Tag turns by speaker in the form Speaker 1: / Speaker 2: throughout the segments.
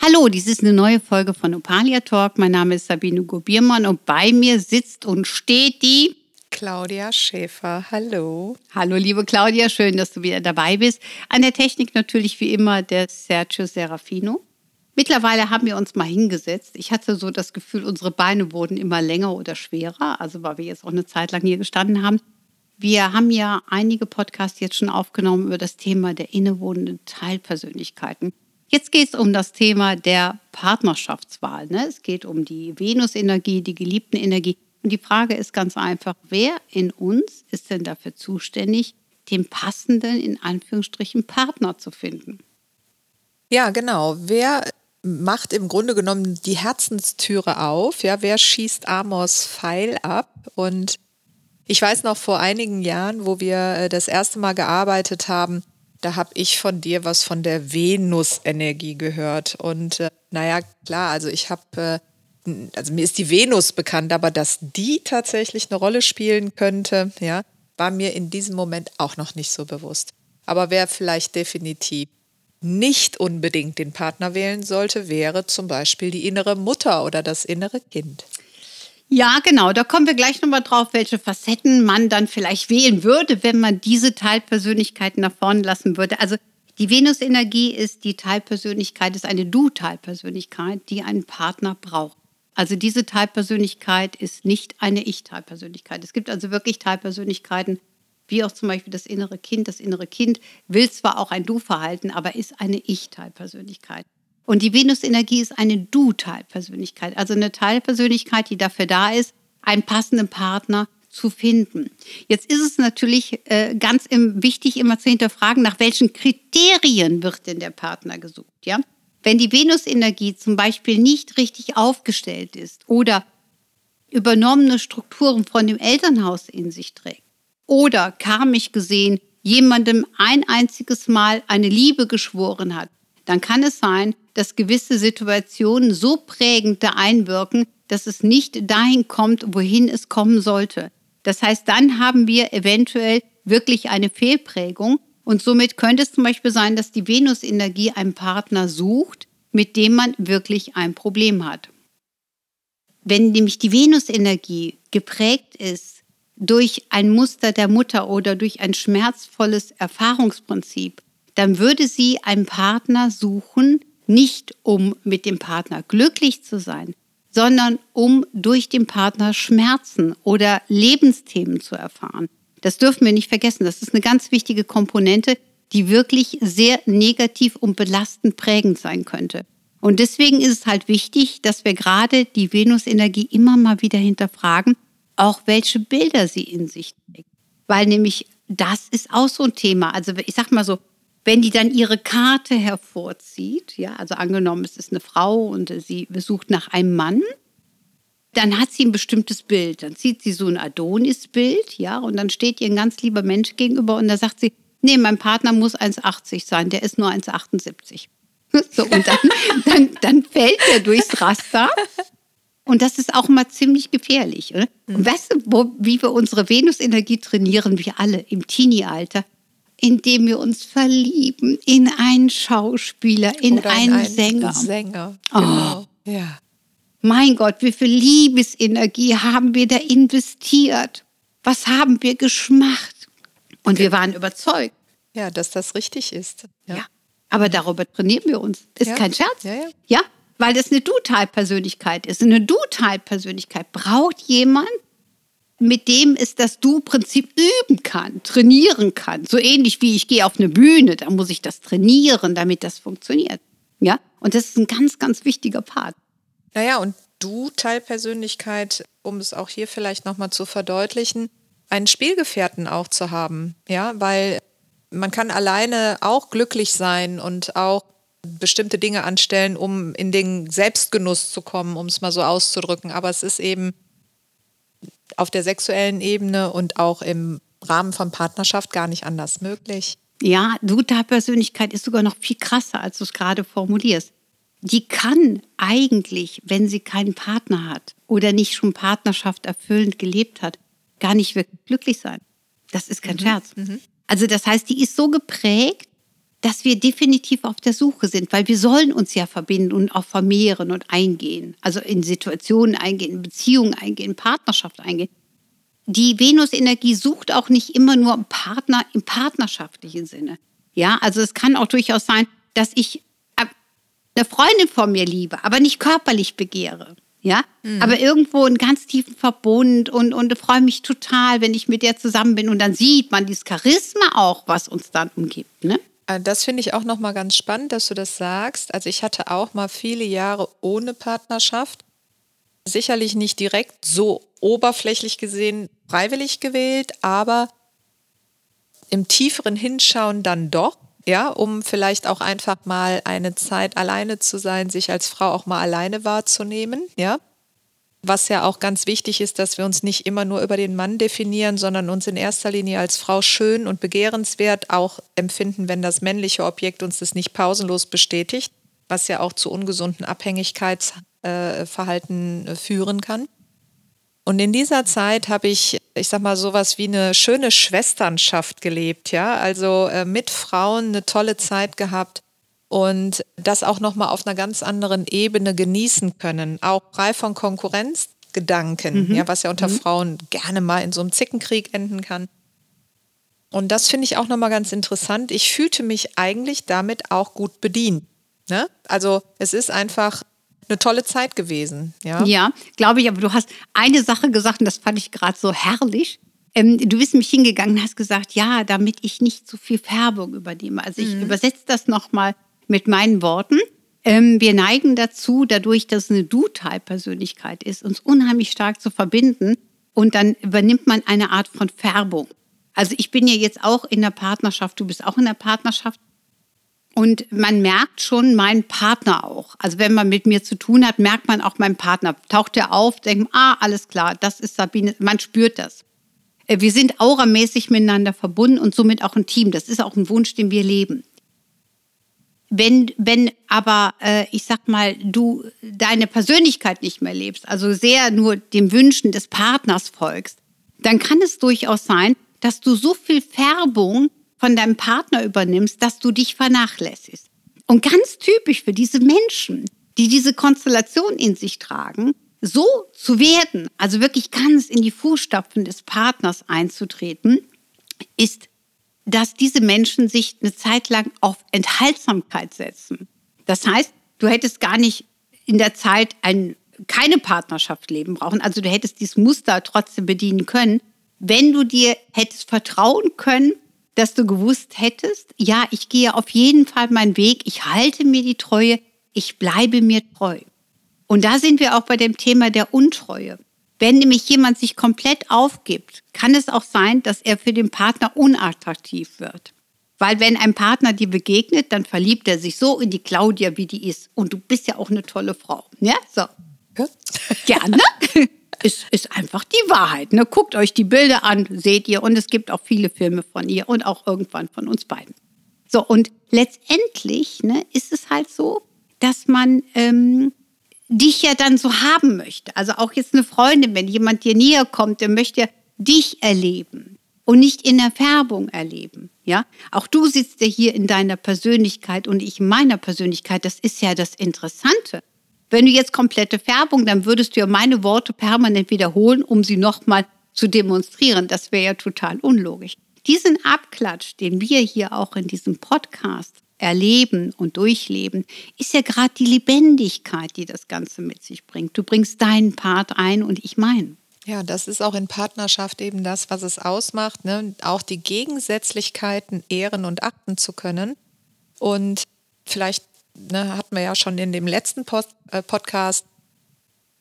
Speaker 1: Hallo, dies ist eine neue Folge von Opalia Talk. Mein Name ist Sabine Gobiermann und bei mir sitzt und steht die
Speaker 2: Claudia Schäfer. Hallo.
Speaker 1: Hallo, liebe Claudia, schön, dass du wieder dabei bist. An der Technik natürlich wie immer der Sergio Serafino. Mittlerweile haben wir uns mal hingesetzt. Ich hatte so das Gefühl, unsere Beine wurden immer länger oder schwerer, also weil wir jetzt auch eine Zeit lang hier gestanden haben. Wir haben ja einige Podcasts jetzt schon aufgenommen über das Thema der innewohnenden Teilpersönlichkeiten. Jetzt geht es um das Thema der Partnerschaftswahl. Ne? Es geht um die Venus-Energie, die geliebten Energie. Und die Frage ist ganz einfach, wer in uns ist denn dafür zuständig, den passenden, in Anführungsstrichen, Partner zu finden?
Speaker 2: Ja, genau. Wer macht im Grunde genommen die Herzenstüre auf? Ja, wer schießt Amors Pfeil ab? Und ich weiß noch vor einigen Jahren, wo wir äh, das erste Mal gearbeitet haben, da habe ich von dir was von der Venus-Energie gehört. Und äh, naja, klar, also ich habe, äh, also mir ist die Venus bekannt, aber dass die tatsächlich eine Rolle spielen könnte, ja, war mir in diesem Moment auch noch nicht so bewusst. Aber wer vielleicht definitiv nicht unbedingt den Partner wählen sollte, wäre zum Beispiel die innere Mutter oder das innere Kind.
Speaker 1: Ja, genau. Da kommen wir gleich nochmal drauf, welche Facetten man dann vielleicht wählen würde, wenn man diese Teilpersönlichkeiten nach vorne lassen würde. Also die Venus-Energie ist die Teilpersönlichkeit, ist eine Du-Teilpersönlichkeit, die einen Partner braucht. Also diese Teilpersönlichkeit ist nicht eine Ich-Teilpersönlichkeit. Es gibt also wirklich Teilpersönlichkeiten, wie auch zum Beispiel das innere Kind. Das innere Kind will zwar auch ein Du-Verhalten, aber ist eine Ich-Teilpersönlichkeit. Und die Venus-Energie ist eine Du-Teilpersönlichkeit, also eine Teilpersönlichkeit, die dafür da ist, einen passenden Partner zu finden. Jetzt ist es natürlich äh, ganz im, wichtig, immer zu hinterfragen, nach welchen Kriterien wird denn der Partner gesucht. Ja? Wenn die Venus-Energie zum Beispiel nicht richtig aufgestellt ist oder übernommene Strukturen von dem Elternhaus in sich trägt oder karmisch gesehen jemandem ein einziges Mal eine Liebe geschworen hat, dann kann es sein, dass gewisse Situationen so prägend da einwirken, dass es nicht dahin kommt, wohin es kommen sollte. Das heißt, dann haben wir eventuell wirklich eine Fehlprägung und somit könnte es zum Beispiel sein, dass die Venus-Energie einen Partner sucht, mit dem man wirklich ein Problem hat. Wenn nämlich die Venus-Energie geprägt ist durch ein Muster der Mutter oder durch ein schmerzvolles Erfahrungsprinzip, dann würde sie einen Partner suchen, nicht um mit dem Partner glücklich zu sein, sondern um durch den Partner Schmerzen oder Lebensthemen zu erfahren. Das dürfen wir nicht vergessen. Das ist eine ganz wichtige Komponente, die wirklich sehr negativ und belastend prägend sein könnte. Und deswegen ist es halt wichtig, dass wir gerade die Venus-Energie immer mal wieder hinterfragen, auch welche Bilder sie in sich trägt. Weil nämlich das ist auch so ein Thema. Also ich sag mal so, wenn die dann ihre Karte hervorzieht, ja, also angenommen, es ist eine Frau und sie sucht nach einem Mann, dann hat sie ein bestimmtes Bild. Dann zieht sie so ein Adonis-Bild, ja, und dann steht ihr ein ganz lieber Mensch gegenüber und da sagt sie, nee, mein Partner muss 1,80 sein, der ist nur 1,78. So, und dann, dann, dann fällt er durchs Raster. Und das ist auch mal ziemlich gefährlich. Oder? Und weißt du, wo, wie wir unsere Venus-Energie trainieren, wir alle im Teenie-Alter? Indem wir uns verlieben in einen Schauspieler, in
Speaker 2: Oder
Speaker 1: einen,
Speaker 2: in einen
Speaker 1: Sänger.
Speaker 2: Sänger.
Speaker 1: Oh.
Speaker 2: Genau. Ja.
Speaker 1: Mein Gott, wie viel Liebesenergie haben wir da investiert? Was haben wir geschmacht? Und wir waren überzeugt.
Speaker 2: Ja, dass das richtig ist.
Speaker 1: Ja. ja. Aber darüber trainieren wir uns. Ist
Speaker 2: ja.
Speaker 1: kein Scherz.
Speaker 2: Ja, ja.
Speaker 1: ja, weil das eine Du-Teil-Persönlichkeit ist. Eine Du-Teil-Persönlichkeit braucht jemand, mit dem es das Du-Prinzip üben kann, trainieren kann. So ähnlich wie ich gehe auf eine Bühne, da muss ich das trainieren, damit das funktioniert. Ja, und das ist ein ganz, ganz wichtiger Part.
Speaker 2: Naja, und du Teilpersönlichkeit, um es auch hier vielleicht nochmal zu verdeutlichen, einen Spielgefährten auch zu haben. Ja, weil man kann alleine auch glücklich sein und auch bestimmte Dinge anstellen, um in den Selbstgenuss zu kommen, um es mal so auszudrücken. Aber es ist eben auf der sexuellen Ebene und auch im Rahmen von Partnerschaft gar nicht anders möglich.
Speaker 1: Ja, Duta-Persönlichkeit ist sogar noch viel krasser, als du es gerade formulierst. Die kann eigentlich, wenn sie keinen Partner hat oder nicht schon Partnerschaft erfüllend gelebt hat, gar nicht wirklich glücklich sein. Das ist kein mhm. Scherz. Mhm. Also das heißt, die ist so geprägt, dass wir definitiv auf der Suche sind, weil wir sollen uns ja verbinden und auch vermehren und eingehen. Also in Situationen eingehen, in Beziehungen eingehen, in Partnerschaft eingehen. Die Venus-Energie sucht auch nicht immer nur einen Partner im partnerschaftlichen Sinne. Ja, also es kann auch durchaus sein, dass ich äh, eine Freundin von mir liebe, aber nicht körperlich begehre. Ja, mhm. aber irgendwo einen ganz tiefen Verbund und, und freue mich total, wenn ich mit der zusammen bin. Und dann sieht man dieses Charisma auch, was uns dann umgibt. Ne?
Speaker 2: Äh, das finde ich auch nochmal ganz spannend, dass du das sagst. Also ich hatte auch mal viele Jahre ohne Partnerschaft. Sicherlich nicht direkt so oberflächlich gesehen freiwillig gewählt, aber im tieferen Hinschauen dann doch, ja, um vielleicht auch einfach mal eine Zeit alleine zu sein, sich als Frau auch mal alleine wahrzunehmen, ja. Was ja auch ganz wichtig ist, dass wir uns nicht immer nur über den Mann definieren, sondern uns in erster Linie als Frau schön und begehrenswert auch empfinden, wenn das männliche Objekt uns das nicht pausenlos bestätigt, was ja auch zu ungesunden Abhängigkeitsverhalten äh, führen kann. Und in dieser Zeit habe ich, ich sag mal, sowas wie eine schöne Schwesternschaft gelebt, ja. Also äh, mit Frauen eine tolle Zeit gehabt und das auch nochmal auf einer ganz anderen Ebene genießen können, auch frei von Konkurrenzgedanken, mhm. ja, was ja unter mhm. Frauen gerne mal in so einem Zickenkrieg enden kann. Und das finde ich auch nochmal ganz interessant. Ich fühlte mich eigentlich damit auch gut bedient. Ne? Also es ist einfach eine tolle Zeit gewesen. Ja,
Speaker 1: ja glaube ich, aber du hast eine Sache gesagt und das fand ich gerade so herrlich. Ähm, du bist mich hingegangen und hast gesagt, ja, damit ich nicht zu so viel Färbung übernehme. Also ich mhm. übersetze das nochmal mit meinen Worten. Ähm, wir neigen dazu, dadurch, dass es eine Du-Type-Persönlichkeit ist, uns unheimlich stark zu verbinden. Und dann übernimmt man eine Art von Färbung. Also ich bin ja jetzt auch in der Partnerschaft, du bist auch in der Partnerschaft. Und man merkt schon meinen Partner auch. Also wenn man mit mir zu tun hat, merkt man auch meinen Partner. Taucht er auf, denkt ah, alles klar, das ist Sabine. Man spürt das. Äh, wir sind auramäßig miteinander verbunden und somit auch ein Team. Das ist auch ein Wunsch, den wir leben. Wenn, wenn aber, äh, ich sag mal, du deine Persönlichkeit nicht mehr lebst, also sehr nur dem Wünschen des Partners folgst, dann kann es durchaus sein, dass du so viel Färbung von deinem Partner übernimmst, dass du dich vernachlässigst. Und ganz typisch für diese Menschen, die diese Konstellation in sich tragen, so zu werden, also wirklich ganz in die Fußstapfen des Partners einzutreten, ist dass diese Menschen sich eine Zeit lang auf Enthaltsamkeit setzen. Das heißt, du hättest gar nicht in der Zeit ein, keine Partnerschaft leben brauchen. Also du hättest dieses Muster trotzdem bedienen können, wenn du dir hättest vertrauen können, dass du gewusst hättest, ja, ich gehe auf jeden Fall meinen Weg, ich halte mir die Treue, ich bleibe mir treu. Und da sind wir auch bei dem Thema der Untreue. Wenn nämlich jemand sich komplett aufgibt, kann es auch sein, dass er für den Partner unattraktiv wird. Weil wenn ein Partner dir begegnet, dann verliebt er sich so in die Claudia, wie die ist. Und du bist ja auch eine tolle Frau. Ja, so. Gerne. ist, ist einfach die Wahrheit. Ne? Guckt euch die Bilder an, seht ihr. Und es gibt auch viele Filme von ihr und auch irgendwann von uns beiden. So, und letztendlich ne, ist es halt so, dass man ähm, dich ja dann so haben möchte. Also auch jetzt eine Freundin, wenn jemand dir näher kommt, der möchte dich erleben und nicht in der Färbung erleben. Ja, auch du sitzt ja hier in deiner Persönlichkeit und ich in meiner Persönlichkeit. Das ist ja das Interessante. Wenn du jetzt komplette Färbung, dann würdest du ja meine Worte permanent wiederholen, um sie nochmal zu demonstrieren. Das wäre ja total unlogisch. Diesen Abklatsch, den wir hier auch in diesem Podcast erleben und durchleben, ist ja gerade die Lebendigkeit, die das Ganze mit sich bringt. Du bringst deinen Part ein und ich meinen.
Speaker 2: Ja, das ist auch in Partnerschaft eben das, was es ausmacht, ne? auch die Gegensätzlichkeiten ehren und achten zu können. Und vielleicht ne, hatten wir ja schon in dem letzten Post, äh, Podcast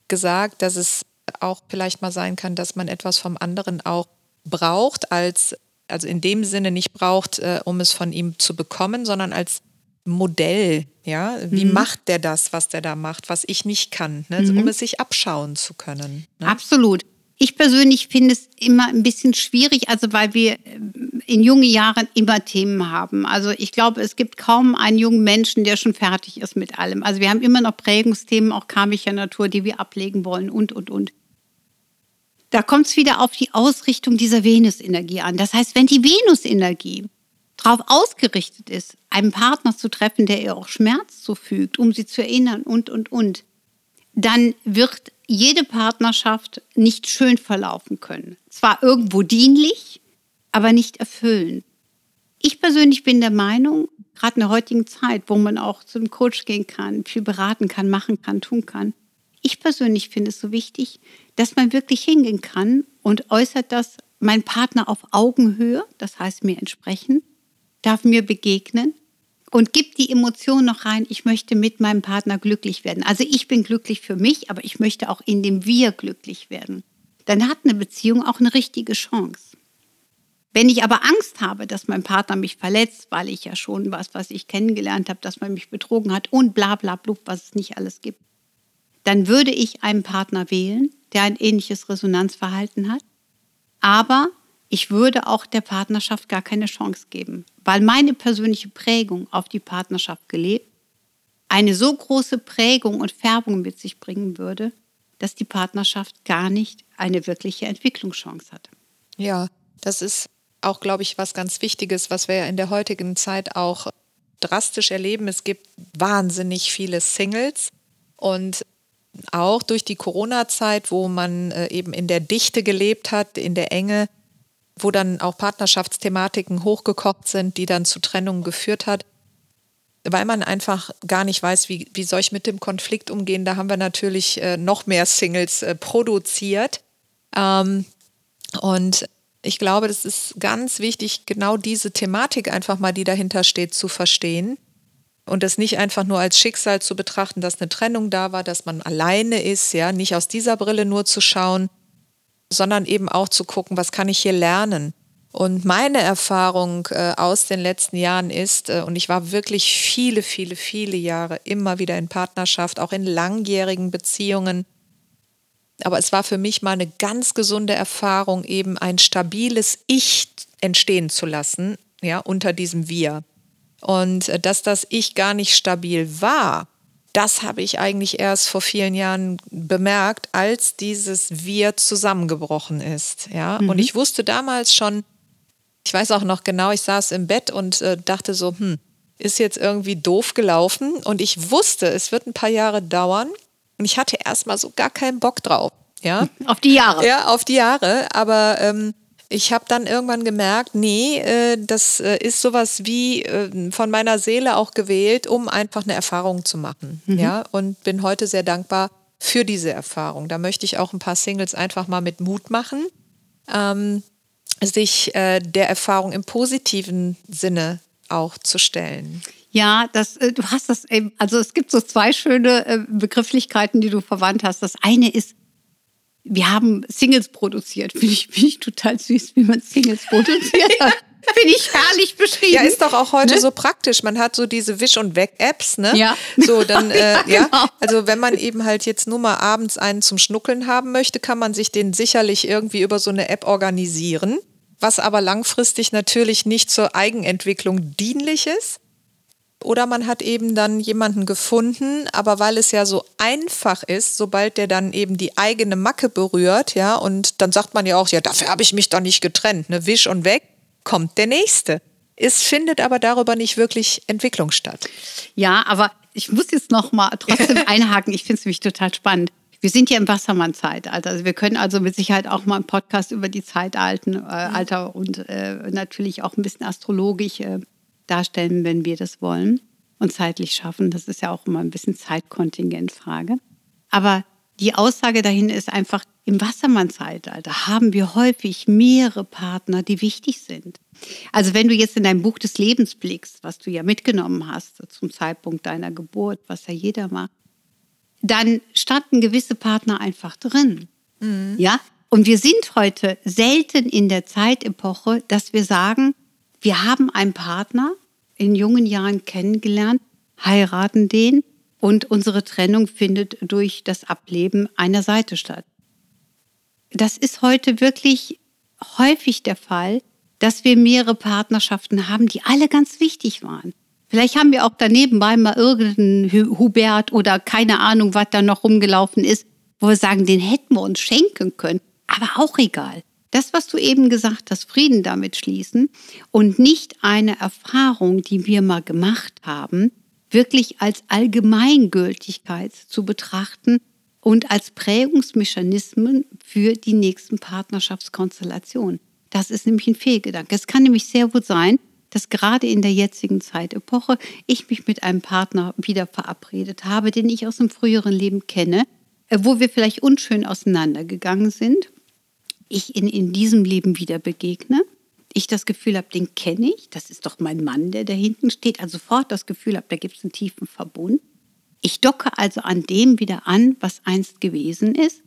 Speaker 2: gesagt, dass es auch vielleicht mal sein kann, dass man etwas vom anderen auch braucht als also in dem Sinne nicht braucht, äh, um es von ihm zu bekommen, sondern als Modell, ja, wie mhm. macht der das, was der da macht, was ich nicht kann, ne? mhm. um es sich abschauen zu können.
Speaker 1: Ne? Absolut. Ich persönlich finde es immer ein bisschen schwierig, also weil wir äh, in jungen Jahren immer Themen haben. Also ich glaube, es gibt kaum einen jungen Menschen, der schon fertig ist mit allem. Also wir haben immer noch Prägungsthemen, auch karmischer Natur, die wir ablegen wollen und, und, und. Da kommt es wieder auf die Ausrichtung dieser Venusenergie an. Das heißt, wenn die Venusenergie darauf ausgerichtet ist, einen Partner zu treffen, der ihr auch Schmerz zufügt, um sie zu erinnern und, und, und, dann wird jede Partnerschaft nicht schön verlaufen können. Zwar irgendwo dienlich, aber nicht erfüllend. Ich persönlich bin der Meinung, gerade in der heutigen Zeit, wo man auch zum Coach gehen kann, viel beraten kann, machen kann, tun kann, ich persönlich finde es so wichtig, dass man wirklich hingehen kann und äußert das mein Partner auf Augenhöhe, das heißt mir entsprechen, darf mir begegnen und gibt die Emotion noch rein, ich möchte mit meinem Partner glücklich werden. Also ich bin glücklich für mich, aber ich möchte auch in dem Wir glücklich werden. Dann hat eine Beziehung auch eine richtige Chance. Wenn ich aber Angst habe, dass mein Partner mich verletzt, weil ich ja schon was, was ich kennengelernt habe, dass man mich betrogen hat und bla bla blub, was es nicht alles gibt, dann würde ich einen Partner wählen, der ein ähnliches Resonanzverhalten hat, aber ich würde auch der Partnerschaft gar keine Chance geben, weil meine persönliche Prägung auf die Partnerschaft gelebt eine so große Prägung und Färbung mit sich bringen würde, dass die Partnerschaft gar nicht eine wirkliche Entwicklungschance hat.
Speaker 2: Ja, das ist auch, glaube ich, was ganz Wichtiges, was wir ja in der heutigen Zeit auch drastisch erleben. Es gibt wahnsinnig viele Singles und auch durch die Corona-Zeit, wo man äh, eben in der Dichte gelebt hat, in der Enge, wo dann auch Partnerschaftsthematiken hochgekocht sind, die dann zu Trennungen geführt hat, weil man einfach gar nicht weiß, wie, wie soll ich mit dem Konflikt umgehen. Da haben wir natürlich äh, noch mehr Singles äh, produziert. Ähm, und ich glaube, das ist ganz wichtig, genau diese Thematik einfach mal, die dahinter steht, zu verstehen. Und das nicht einfach nur als Schicksal zu betrachten, dass eine Trennung da war, dass man alleine ist, ja, nicht aus dieser Brille nur zu schauen, sondern eben auch zu gucken, was kann ich hier lernen. Und meine Erfahrung äh, aus den letzten Jahren ist, äh, und ich war wirklich viele, viele, viele Jahre immer wieder in Partnerschaft, auch in langjährigen Beziehungen. Aber es war für mich mal eine ganz gesunde Erfahrung, eben ein stabiles Ich entstehen zu lassen, ja, unter diesem Wir. Und äh, dass das Ich gar nicht stabil war, das habe ich eigentlich erst vor vielen Jahren bemerkt, als dieses Wir zusammengebrochen ist. Ja? Mhm. Und ich wusste damals schon, ich weiß auch noch genau, ich saß im Bett und äh, dachte so, hm, ist jetzt irgendwie doof gelaufen. Und ich wusste, es wird ein paar Jahre dauern. Und ich hatte erstmal so gar keinen Bock drauf. Ja?
Speaker 1: Auf die Jahre.
Speaker 2: Ja, auf die Jahre. Aber ähm, ich habe dann irgendwann gemerkt, nee, äh, das äh, ist sowas wie äh, von meiner Seele auch gewählt, um einfach eine Erfahrung zu machen. Mhm. Ja, und bin heute sehr dankbar für diese Erfahrung. Da möchte ich auch ein paar Singles einfach mal mit Mut machen, ähm, sich äh, der Erfahrung im positiven Sinne auch zu stellen.
Speaker 1: Ja, das, äh, du hast das eben, also es gibt so zwei schöne äh, Begrifflichkeiten, die du verwandt hast. Das eine ist wir haben Singles produziert. Finde ich, find ich total süß, wie man Singles produziert Finde ich herrlich beschrieben.
Speaker 2: Ja, ist doch auch heute ne? so praktisch. Man hat so diese Wisch- und Weg-Apps, ne?
Speaker 1: Ja.
Speaker 2: So, dann, äh, ja, genau. ja. Also wenn man eben halt jetzt nur mal abends einen zum Schnuckeln haben möchte, kann man sich den sicherlich irgendwie über so eine App organisieren. Was aber langfristig natürlich nicht zur Eigenentwicklung dienlich ist. Oder man hat eben dann jemanden gefunden, aber weil es ja so einfach ist, sobald der dann eben die eigene Macke berührt, ja, und dann sagt man ja auch, ja, dafür habe ich mich doch nicht getrennt, ne, wisch und weg, kommt der nächste. Es findet aber darüber nicht wirklich Entwicklung statt.
Speaker 1: Ja, aber ich muss jetzt noch mal trotzdem einhaken. Ich finde es nämlich total spannend. Wir sind ja im Wassermann-Zeitalter. Also wir können also mit Sicherheit auch mal einen Podcast über die Zeitalten, äh, Alter und äh, natürlich auch ein bisschen astrologisch äh, darstellen, wenn wir das wollen und zeitlich schaffen. Das ist ja auch immer ein bisschen Zeitkontingentfrage. Aber die Aussage dahin ist einfach, im Wassermann-Zeitalter haben wir häufig mehrere Partner, die wichtig sind. Also wenn du jetzt in dein Buch des Lebens blickst, was du ja mitgenommen hast zum Zeitpunkt deiner Geburt, was ja jeder macht, dann standen gewisse Partner einfach drin. Mhm. Ja? Und wir sind heute selten in der Zeitepoche, dass wir sagen, wir haben einen Partner in jungen Jahren kennengelernt, heiraten den und unsere Trennung findet durch das Ableben einer Seite statt. das ist heute wirklich häufig der Fall, dass wir mehrere Partnerschaften haben, die alle ganz wichtig waren. Vielleicht haben wir auch daneben mal irgendeinen Hubert oder keine Ahnung, was da noch rumgelaufen ist, wo wir sagen, den hätten wir uns schenken können. Aber auch egal. Das, was du eben gesagt hast, Frieden damit schließen und nicht eine Erfahrung, die wir mal gemacht haben, wirklich als Allgemeingültigkeit zu betrachten und als Prägungsmechanismen für die nächsten Partnerschaftskonstellationen. Das ist nämlich ein Fehlgedanke. Es kann nämlich sehr gut sein, dass gerade in der jetzigen Zeitepoche ich mich mit einem Partner wieder verabredet habe, den ich aus dem früheren Leben kenne, äh, wo wir vielleicht unschön auseinandergegangen sind, ich in, in diesem Leben wieder begegne, ich das Gefühl habe, den kenne ich, das ist doch mein Mann, der da hinten steht, also sofort das Gefühl habe, da gibt es einen tiefen Verbund. Ich docke also an dem wieder an, was einst gewesen ist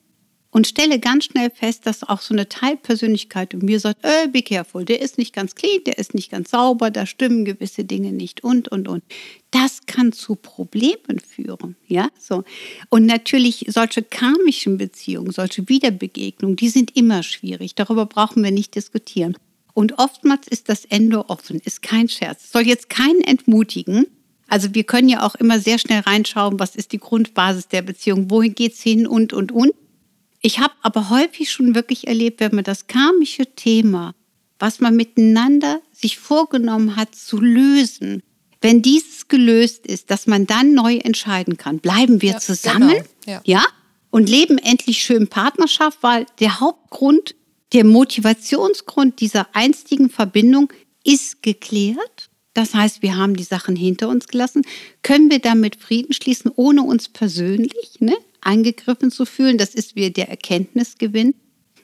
Speaker 1: und stelle ganz schnell fest, dass auch so eine Teilpersönlichkeit in mir sagt, äh, be careful, der ist nicht ganz clean, der ist nicht ganz sauber, da stimmen gewisse Dinge nicht und, und, und. Das kann zu Problemen führen, ja, so. Und natürlich solche karmischen Beziehungen, solche Wiederbegegnungen, die sind immer schwierig, darüber brauchen wir nicht diskutieren. Und oftmals ist das Ende offen, ist kein Scherz. Soll jetzt keinen entmutigen, also wir können ja auch immer sehr schnell reinschauen, was ist die Grundbasis der Beziehung, wohin geht es hin und, und, und. Ich habe aber häufig schon wirklich erlebt, wenn man das karmische Thema, was man miteinander sich vorgenommen hat zu lösen, wenn dieses gelöst ist, dass man dann neu entscheiden kann, bleiben wir ja, zusammen, genau. ja. ja, und leben endlich schön Partnerschaft, weil der Hauptgrund, der Motivationsgrund dieser einstigen Verbindung ist geklärt. Das heißt, wir haben die Sachen hinter uns gelassen. Können wir damit Frieden schließen, ohne uns persönlich ne, angegriffen zu fühlen? Das ist wie der Erkenntnisgewinn.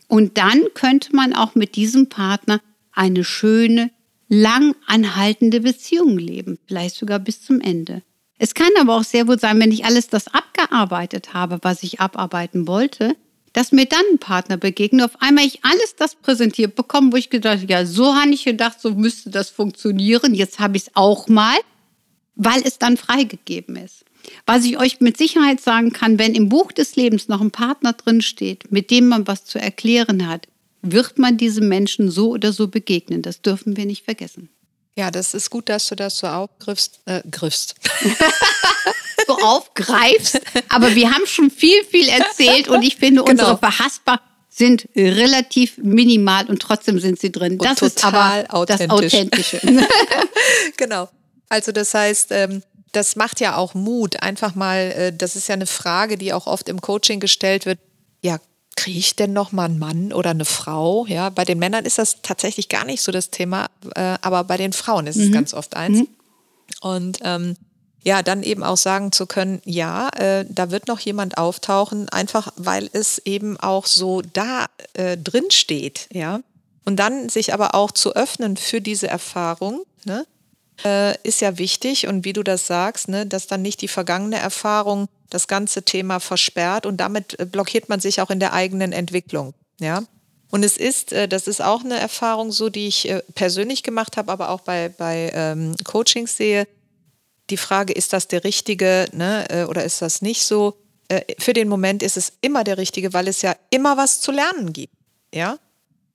Speaker 1: Und dann könnte man auch mit diesem Partner eine schöne, lang anhaltende Beziehung leben, vielleicht sogar bis zum Ende. Es kann aber auch sehr wohl sein, wenn ich alles das abgearbeitet habe, was ich abarbeiten wollte, dass mir dann ein Partner begegnet, auf einmal ich alles das präsentiert bekomme, wo ich gedacht habe, ja, so habe ich gedacht, so müsste das funktionieren. Jetzt habe ich es auch mal, weil es dann freigegeben ist. Was ich euch mit Sicherheit sagen kann, wenn im Buch des Lebens noch ein Partner drin steht, mit dem man was zu erklären hat, wird man diesem Menschen so oder so begegnen. Das dürfen wir nicht vergessen.
Speaker 2: Ja, das ist gut, dass du das so aufgriffst. Äh, griffst.
Speaker 1: so aufgreifst. Aber wir haben schon viel, viel erzählt und ich finde, genau. unsere Verhaspar sind relativ minimal und trotzdem sind sie drin.
Speaker 2: Und das ist aber das Authentische. genau. Also das heißt, ähm, das macht ja auch Mut. Einfach mal, äh, das ist ja eine Frage, die auch oft im Coaching gestellt wird. Ja, kriege ich denn noch mal einen Mann oder eine Frau? Ja, bei den Männern ist das tatsächlich gar nicht so das Thema, äh, aber bei den Frauen ist es mhm. ganz oft eins. Mhm. Und ähm, ja, dann eben auch sagen zu können, ja, äh, da wird noch jemand auftauchen, einfach weil es eben auch so da äh, drin steht, ja. Und dann sich aber auch zu öffnen für diese Erfahrung, ne, äh, ist ja wichtig. Und wie du das sagst, ne, dass dann nicht die vergangene Erfahrung das ganze Thema versperrt und damit äh, blockiert man sich auch in der eigenen Entwicklung. Ja. Und es ist, äh, das ist auch eine Erfahrung so, die ich persönlich gemacht habe, aber auch bei, bei ähm, Coachings sehe. Die Frage, ist das der richtige ne, oder ist das nicht so? Für den Moment ist es immer der richtige, weil es ja immer was zu lernen gibt. Ja.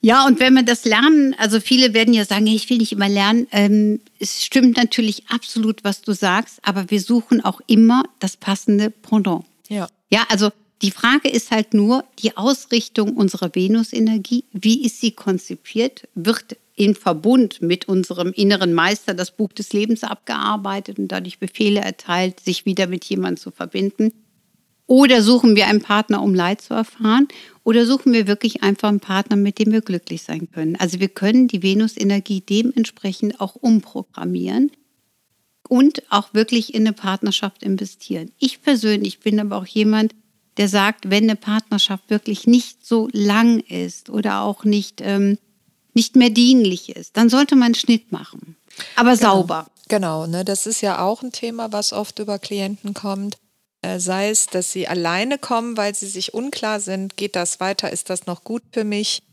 Speaker 1: Ja, und wenn man das lernen, also viele werden ja sagen, ich will nicht immer lernen. Ähm, es stimmt natürlich absolut, was du sagst, aber wir suchen auch immer das passende Pendant.
Speaker 2: Ja.
Speaker 1: Ja, also die Frage ist halt nur die Ausrichtung unserer Venusenergie. Wie ist sie konzipiert? Wird in Verbund mit unserem inneren Meister das Buch des Lebens abgearbeitet und dadurch Befehle erteilt, sich wieder mit jemandem zu verbinden? Oder suchen wir einen Partner, um Leid zu erfahren? Oder suchen wir wirklich einfach einen Partner, mit dem wir glücklich sein können? Also wir können die Venus-Energie dementsprechend auch umprogrammieren und auch wirklich in eine Partnerschaft investieren. Ich persönlich bin aber auch jemand, der sagt, wenn eine Partnerschaft wirklich nicht so lang ist oder auch nicht, ähm, nicht mehr dienlich ist, dann sollte man einen Schnitt machen. Aber
Speaker 2: genau,
Speaker 1: sauber.
Speaker 2: Genau, ne? das ist ja auch ein Thema, was oft über Klienten kommt. Äh, sei es, dass sie alleine kommen, weil sie sich unklar sind, geht das weiter, ist das noch gut für mich?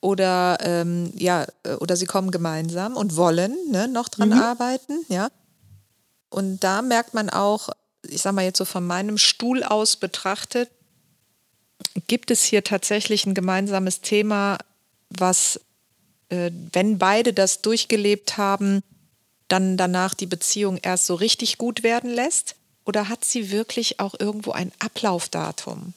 Speaker 2: Oder ähm, ja, äh, oder sie kommen gemeinsam und wollen ne, noch dran mhm. arbeiten, ja. Und da merkt man auch, ich sag mal jetzt so von meinem Stuhl aus betrachtet, gibt es hier tatsächlich ein gemeinsames Thema, was, äh, wenn beide das durchgelebt haben, dann danach die Beziehung erst so richtig gut werden lässt? Oder hat sie wirklich auch irgendwo ein Ablaufdatum?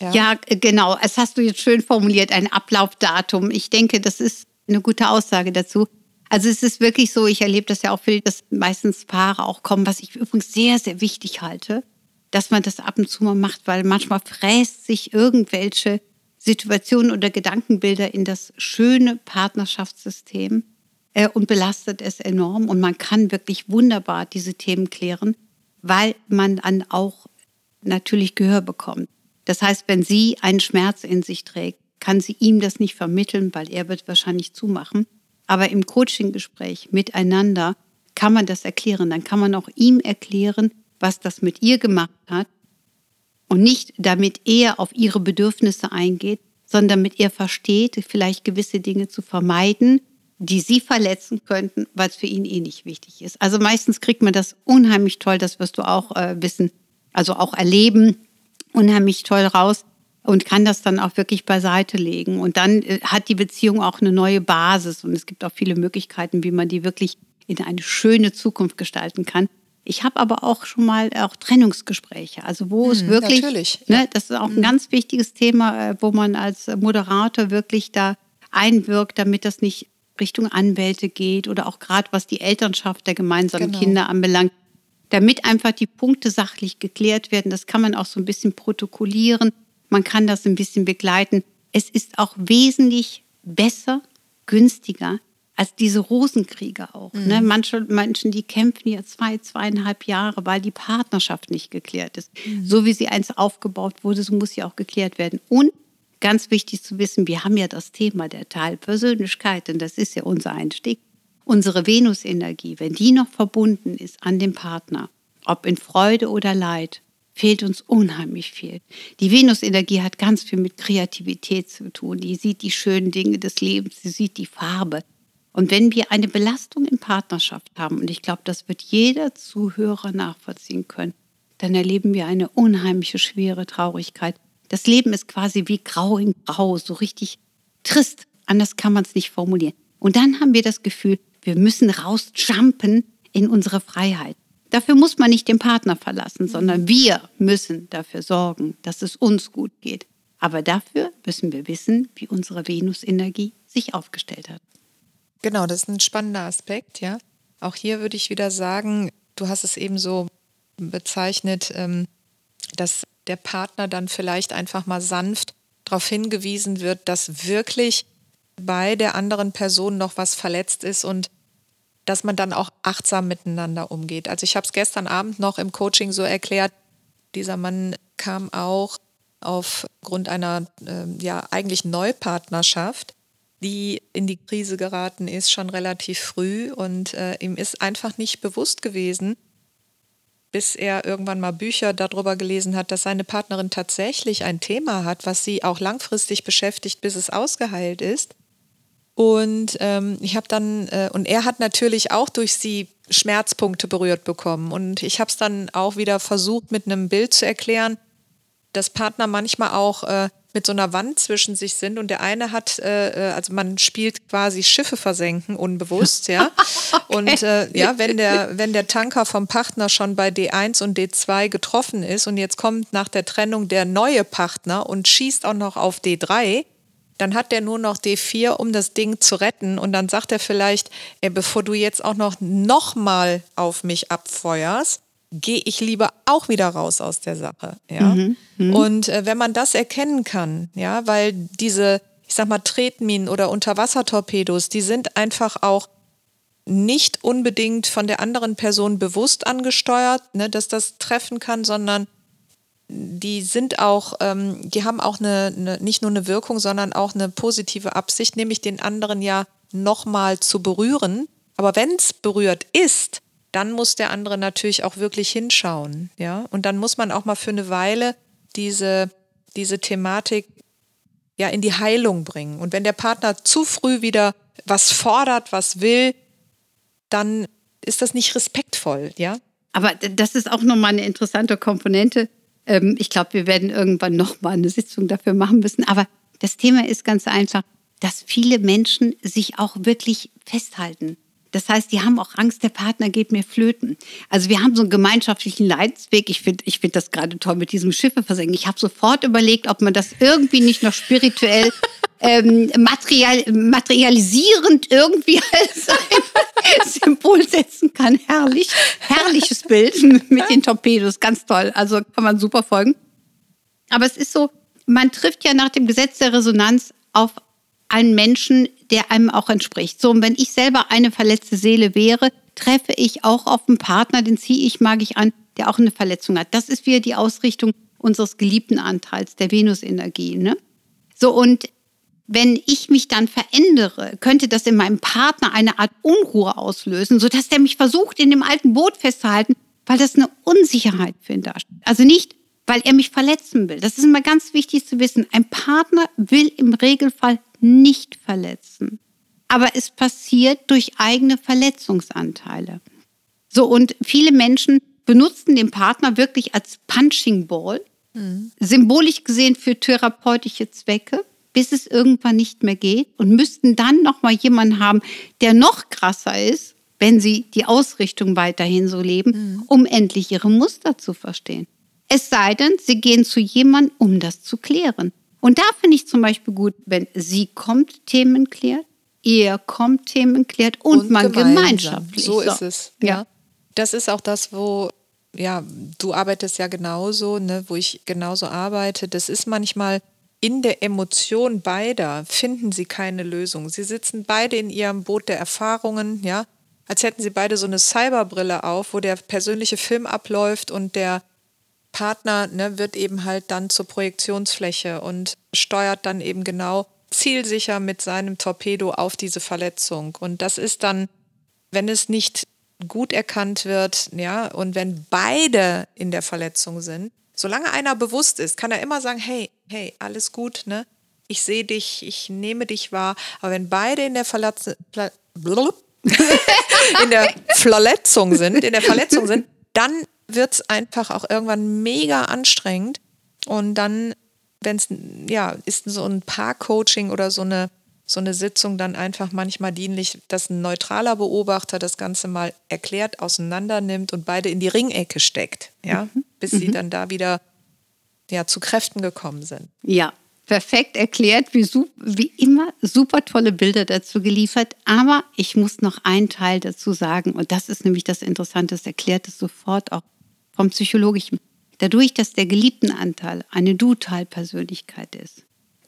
Speaker 1: Ja. ja, genau. Es hast du jetzt schön formuliert, ein Ablaufdatum. Ich denke, das ist eine gute Aussage dazu. Also es ist wirklich so, ich erlebe das ja auch viel, dass meistens Paare auch kommen, was ich übrigens sehr, sehr wichtig halte, dass man das ab und zu mal macht, weil manchmal fräst sich irgendwelche Situationen oder Gedankenbilder in das schöne Partnerschaftssystem äh, und belastet es enorm. Und man kann wirklich wunderbar diese Themen klären, weil man dann auch natürlich Gehör bekommt. Das heißt, wenn sie einen Schmerz in sich trägt, kann sie ihm das nicht vermitteln, weil er wird wahrscheinlich zumachen. Aber im Coaching-Gespräch miteinander kann man das erklären. Dann kann man auch ihm erklären, was das mit ihr gemacht hat. Und nicht damit er auf ihre Bedürfnisse eingeht, sondern damit er versteht, vielleicht gewisse Dinge zu vermeiden, die sie verletzen könnten, weil es für ihn eh nicht wichtig ist. Also meistens kriegt man das unheimlich toll, das wirst du auch äh, wissen, also auch erleben, unheimlich toll raus und kann das dann auch wirklich beiseite legen. Und dann äh, hat die Beziehung auch eine neue Basis und es gibt auch viele Möglichkeiten, wie man die wirklich in eine schöne Zukunft gestalten kann. Ich habe aber auch schon mal auch Trennungsgespräche, also wo hm, es wirklich, natürlich. Ne, das ist auch ein hm. ganz wichtiges Thema, äh, wo man als Moderator wirklich da einwirkt, damit das nicht Richtung Anwälte geht oder auch gerade was die Elternschaft der gemeinsamen genau. Kinder anbelangt, damit einfach die Punkte sachlich geklärt werden. Das kann man auch so ein bisschen protokollieren man kann das ein bisschen begleiten. Es ist auch wesentlich besser, günstiger als diese Rosenkriege auch. Ne? Mhm. Ne? Manche Menschen, die kämpfen ja zwei, zweieinhalb Jahre, weil die Partnerschaft nicht geklärt ist. Mhm. So wie sie eins aufgebaut wurde, so muss sie auch geklärt werden. Und ganz wichtig zu wissen, wir haben ja das Thema der Teilpersönlichkeit, und das ist ja unser Einstieg. Unsere Venusenergie, wenn die noch verbunden ist an den Partner, ob in Freude oder Leid, fehlt uns unheimlich viel. Die Venusenergie hat ganz viel mit Kreativität zu tun. Die sieht die schönen Dinge des Lebens, sie sieht die Farbe. Und wenn wir eine Belastung in Partnerschaft haben, und ich glaube, das wird jeder Zuhörer nachvollziehen können, dann erleben wir eine unheimliche schwere Traurigkeit. Das Leben ist quasi wie grau in grau, so richtig trist. Anders kann man es nicht formulieren. Und dann haben wir das Gefühl, wir müssen rausjumpen in unsere Freiheit. Dafür muss man nicht den Partner verlassen, sondern wir müssen dafür sorgen, dass es uns gut geht. Aber dafür müssen wir wissen, wie unsere Venus-Energie sich aufgestellt hat.
Speaker 2: Genau, das ist ein spannender Aspekt, ja. Auch hier würde ich wieder sagen, du hast es eben so bezeichnet, ähm, dass der Partner dann vielleicht einfach mal sanft darauf hingewiesen wird, dass wirklich bei der anderen Person noch was verletzt ist und dass man dann auch achtsam miteinander umgeht. Also ich habe es gestern Abend noch im Coaching so erklärt, dieser Mann kam auch aufgrund einer äh, ja eigentlich Neupartnerschaft, die in die Krise geraten ist, schon relativ früh und äh, ihm ist einfach nicht bewusst gewesen, bis er irgendwann mal Bücher darüber gelesen hat, dass seine Partnerin tatsächlich ein Thema hat, was sie auch langfristig beschäftigt, bis es ausgeheilt ist. Und ähm, ich habe dann, äh, und er hat natürlich auch durch sie Schmerzpunkte berührt bekommen. Und ich habe es dann auch wieder versucht, mit einem Bild zu erklären, dass Partner manchmal auch äh, mit so einer Wand zwischen sich sind und der eine hat, äh, äh also man spielt quasi Schiffe versenken, unbewusst, ja. okay. Und äh, ja, wenn der, wenn der Tanker vom Partner schon bei D1 und D2 getroffen ist und jetzt kommt nach der Trennung der neue Partner und schießt auch noch auf D3, dann hat der nur noch D4, um das Ding zu retten. Und dann sagt er vielleicht, ey, bevor du jetzt auch noch, noch mal auf mich abfeuerst, gehe ich lieber auch wieder raus aus der Sache. Ja? Mhm, mh. Und äh, wenn man das erkennen kann, ja, weil diese, ich sag mal, Tretminen oder Unterwassertorpedos, die sind einfach auch nicht unbedingt von der anderen Person bewusst angesteuert, ne, dass das treffen kann, sondern die sind auch, ähm, die haben auch eine, eine, nicht nur eine Wirkung, sondern auch eine positive Absicht, nämlich den anderen ja nochmal zu berühren. Aber wenn es berührt ist, dann muss der andere natürlich auch wirklich hinschauen, ja. Und dann muss man auch mal für eine Weile diese, diese Thematik ja in die Heilung bringen. Und wenn der Partner zu früh wieder was fordert, was will, dann ist das nicht respektvoll, ja.
Speaker 1: Aber das ist auch nochmal eine interessante Komponente Ähm, ich glaube, wir werden irgendwann nochmal eine Sitzung dafür machen müssen. Aber das Thema ist ganz einfach, dass viele Menschen sich auch wirklich festhalten. Das heißt, die haben auch Angst, der Partner geht mir flöten. Also wir haben so einen gemeinschaftlichen Leidensweg. Ich finde ich find das gerade toll mit diesem Schiffe versenken. Ich habe sofort überlegt, ob man das irgendwie nicht noch spirituell ähm, material, materialisierend irgendwie als ein Symbol setzen kann. Herrlich, herrliches Bild mit den Torpedos, ganz toll. Also kann man super folgen. Aber es ist so, man trifft ja nach dem Gesetz der Resonanz auf einen Menschen, der einem auch entspricht. So, und wenn ich selber eine verletzte Seele wäre, treffe ich auch auf einen Partner, den ziehe ich, mag ich an, der auch eine Verletzung hat. Das ist wieder die Ausrichtung unseres geliebten Anteils, der Venusenergie. Ne? So, und wenn ich mich dann verändere, könnte das in meinem Partner eine Art Unruhe auslösen, sodass der mich versucht, in dem alten Boot festzuhalten, weil das eine Unsicherheit für ihn darstellt. Also nicht, weil er mich verletzen will. Das ist immer ganz wichtig zu wissen. Ein Partner will im Regelfall nicht verletzen. Aber es passiert durch eigene Verletzungsanteile. So, und viele Menschen benutzen den Partner wirklich als Punching Ball, mhm. symbolisch gesehen für therapeutische Zwecke, bis es irgendwann nicht mehr geht und müssten dann noch mal jemanden haben, der noch krasser ist, wenn sie die Ausrichtung weiterhin so leben, mhm. um endlich ihre Muster zu verstehen. Es sei denn, sie gehen zu jemandem, um das zu klären. Und da finde ich zum Beispiel gut, wenn sie kommt, Themen klärt, er kommt, Themen klärt und, und man gemeinsam. gemeinschaftlich.
Speaker 2: So, so ist es. Ja. ja. Das ist auch das, wo, ja, du arbeitest ja genauso, ne, wo ich genauso arbeite. Das ist manchmal in der Emotion beider finden sie keine Lösung. Sie sitzen beide in ihrem Boot der Erfahrungen, ja, als hätten sie beide so eine Cyberbrille auf, wo der persönliche Film abläuft und der Partner ne, wird eben halt dann zur Projektionsfläche und steuert dann eben genau zielsicher mit seinem Torpedo auf diese Verletzung. Und das ist dann, wenn es nicht gut erkannt wird, ja, und wenn beide in der Verletzung sind, solange einer bewusst ist, kann er immer sagen, hey, hey, alles gut, ne? Ich sehe dich, ich nehme dich wahr. Aber wenn beide in der Verletzung, in der Verletzung sind, in der Verletzung sind, dann wird es einfach auch irgendwann mega anstrengend. Und dann, wenn es, ja, ist so ein Paar-Coaching oder so eine, so eine Sitzung dann einfach manchmal dienlich, dass ein neutraler Beobachter das Ganze mal erklärt, auseinander nimmt und beide in die Ringecke steckt, ja, mhm. bis mhm. sie dann da wieder ja, zu Kräften gekommen sind.
Speaker 1: Ja, perfekt erklärt, wie, wie, immer super tolle Bilder dazu geliefert. Aber ich muss noch einen Teil dazu sagen, und das ist nämlich das Interessante, das erklärt es sofort auch vom Psychologischen. Dadurch, dass der geliebten Anteil eine Du-Teil-Persönlichkeit ist,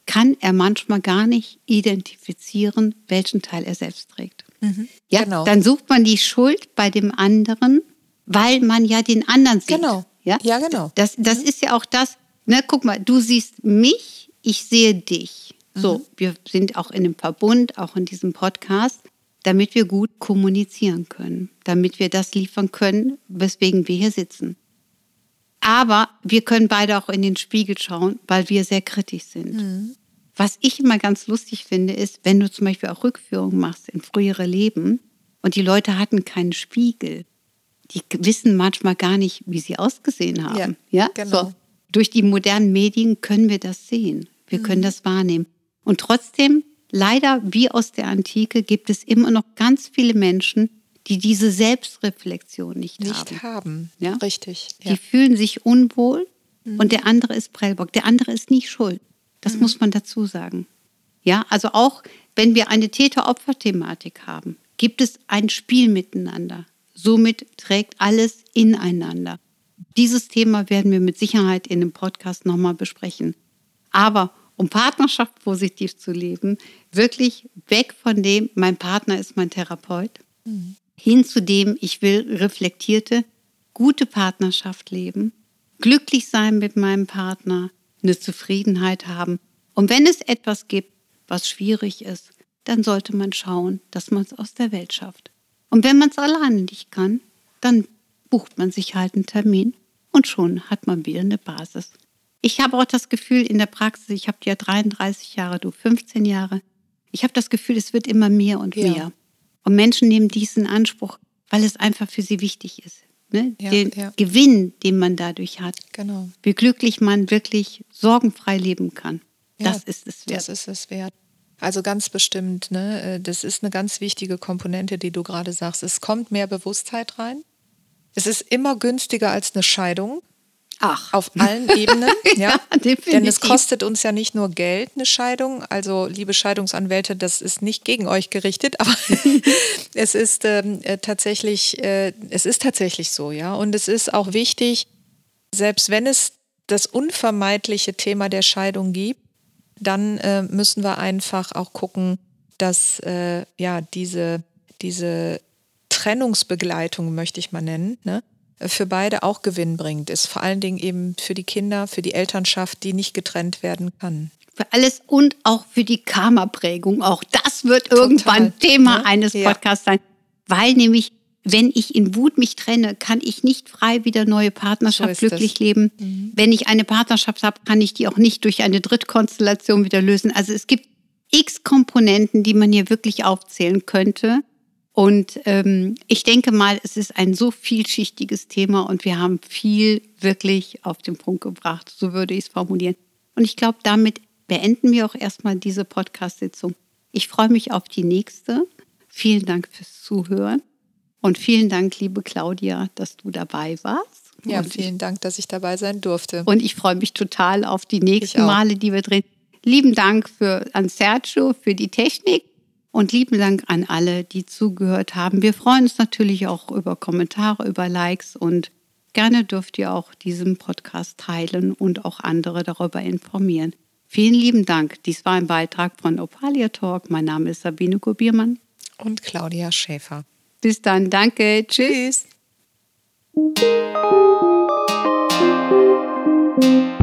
Speaker 1: kann er manchmal gar nicht identifizieren, welchen Teil er selbst trägt. Mhm, ja, genau. dann sucht man die Schuld bei dem anderen, weil man ja den anderen sieht.
Speaker 2: Genau.
Speaker 1: Ja,
Speaker 2: ja genau.
Speaker 1: Das, das mhm. ist ja auch das, ne, guck mal, du siehst mich, ich sehe dich. So, mhm. wir sind auch in einem Verbund, auch in diesem Podcast damit wir gut kommunizieren können, damit wir das liefern können, weswegen wir hier sitzen. Aber wir können beide auch in den Spiegel schauen, weil wir sehr kritisch sind. Mhm. Was ich immer ganz lustig finde, ist, wenn du zum Beispiel auch Rückführungen machst in frühere Leben und die Leute hatten keinen Spiegel. Die wissen manchmal gar nicht, wie sie ausgesehen haben. Ja, ja? Genau. So, durch die modernen Medien können wir das sehen. Wir mhm. können das wahrnehmen. Und trotzdem leider wie aus der Antike gibt es immer noch ganz viele Menschen, die diese Selbstreflexion nicht,
Speaker 2: nicht
Speaker 1: haben.
Speaker 2: haben. Ja? Richtig.
Speaker 1: Ja. Die fühlen sich unwohl mhm. und der andere ist Prellbock. Der andere ist nicht schuld. Das mhm. muss man dazu sagen. Ja, also auch wenn wir eine Täter-Opfer-Thematik haben, gibt es ein Spiel miteinander. Somit trägt alles ineinander. Dieses Thema werden wir mit Sicherheit in dem Podcast nochmal besprechen. Aber um Partnerschaft positiv zu leben, wirklich weg von dem, mein Partner ist mein Therapeut, mhm. hin zu dem, ich will reflektierte, gute Partnerschaft leben, glücklich sein mit meinem Partner, eine Zufriedenheit haben. Und wenn es etwas gibt, was schwierig ist, dann sollte man schauen, dass man es aus der Welt schafft. Und wenn man es alleine nicht kann, dann bucht man sich halt einen Termin und schon hat man wieder eine Basis. Ich habe auch das Gefühl in der Praxis, ich habe ja 33 Jahre, du 15 Jahre, ich habe das Gefühl, es wird immer mehr und ja. mehr. Und Menschen nehmen diesen Anspruch, weil es einfach für sie wichtig ist. ne?
Speaker 2: Ja,
Speaker 1: den
Speaker 2: ja.
Speaker 1: Gewinn, den man dadurch hat,
Speaker 2: Genau.
Speaker 1: wie glücklich man wirklich sorgenfrei leben kann.
Speaker 2: Ja,
Speaker 1: das ist es wert.
Speaker 2: Das ist es wert. Also ganz bestimmt, ne? äh, Das ist eine ganz wichtige Komponente, die du gerade sagst. Es kommt mehr Bewusstheit rein. Es ist immer günstiger als eine Scheidung
Speaker 1: Ach,
Speaker 2: auf allen Ebenen. ja,
Speaker 1: Ja.
Speaker 2: Denn es kostet uns ja nicht nur Geld, eine Scheidung. Also, liebe Scheidungsanwälte, das ist nicht gegen euch gerichtet, aber es ist ähm, äh, tatsächlich, äh, es ist tatsächlich so, ja. Und es ist auch wichtig, selbst wenn es das unvermeidliche Thema der Scheidung gibt, dann äh, müssen wir einfach auch gucken, dass äh, ja diese, diese Trennungsbegleitung, möchte ich mal nennen, ne, für beide auch gewinnbringend ist. Vor allen Dingen eben für die Kinder, für die Elternschaft, die nicht getrennt werden kann.
Speaker 1: für alles und auch für die Karma-Prägung. Auch das wird irgendwann Thema
Speaker 2: ne?
Speaker 1: eines
Speaker 2: Ja.
Speaker 1: Podcasts sein. Weil nämlich, wenn ich in Wut mich trenne, kann ich nicht frei wieder neue Partnerschaft
Speaker 2: So
Speaker 1: glücklich
Speaker 2: es.
Speaker 1: leben. Wenn ich eine Partnerschaft habe, kann ich die auch nicht durch eine Drittkonstellation wieder lösen. Also es gibt x Komponenten, die man hier wirklich aufzählen könnte. Und ähm, ich denke mal, es ist ein so vielschichtiges Thema und wir haben viel wirklich auf den Punkt gebracht. So würde ich es formulieren. Und ich glaube, damit beenden wir auch erstmal diese Podcast-Sitzung. Ich freue mich auf die nächste. Vielen Dank fürs Zuhören. Und vielen Dank, liebe Claudia, dass du dabei warst.
Speaker 2: Ja,
Speaker 1: und
Speaker 2: vielen Dank, dass ich dabei sein durfte.
Speaker 1: und ich freue mich total auf die nächsten. Male, die wir drehen. Lieben Dank für, an Sergio für die Technik und lieben Dank an alle, die zugehört haben. Wir freuen uns natürlich auch über Kommentare, über Likes und gerne dürft ihr auch diesen Podcast teilen und auch andere darüber informieren. Vielen lieben Dank. Dies war ein Beitrag von Opalia Talk. Mein Name ist Sabine Kubiermann.
Speaker 2: Und Claudia Schäfer.
Speaker 1: Bis dann. Danke. Tschüss.
Speaker 2: Tschüss.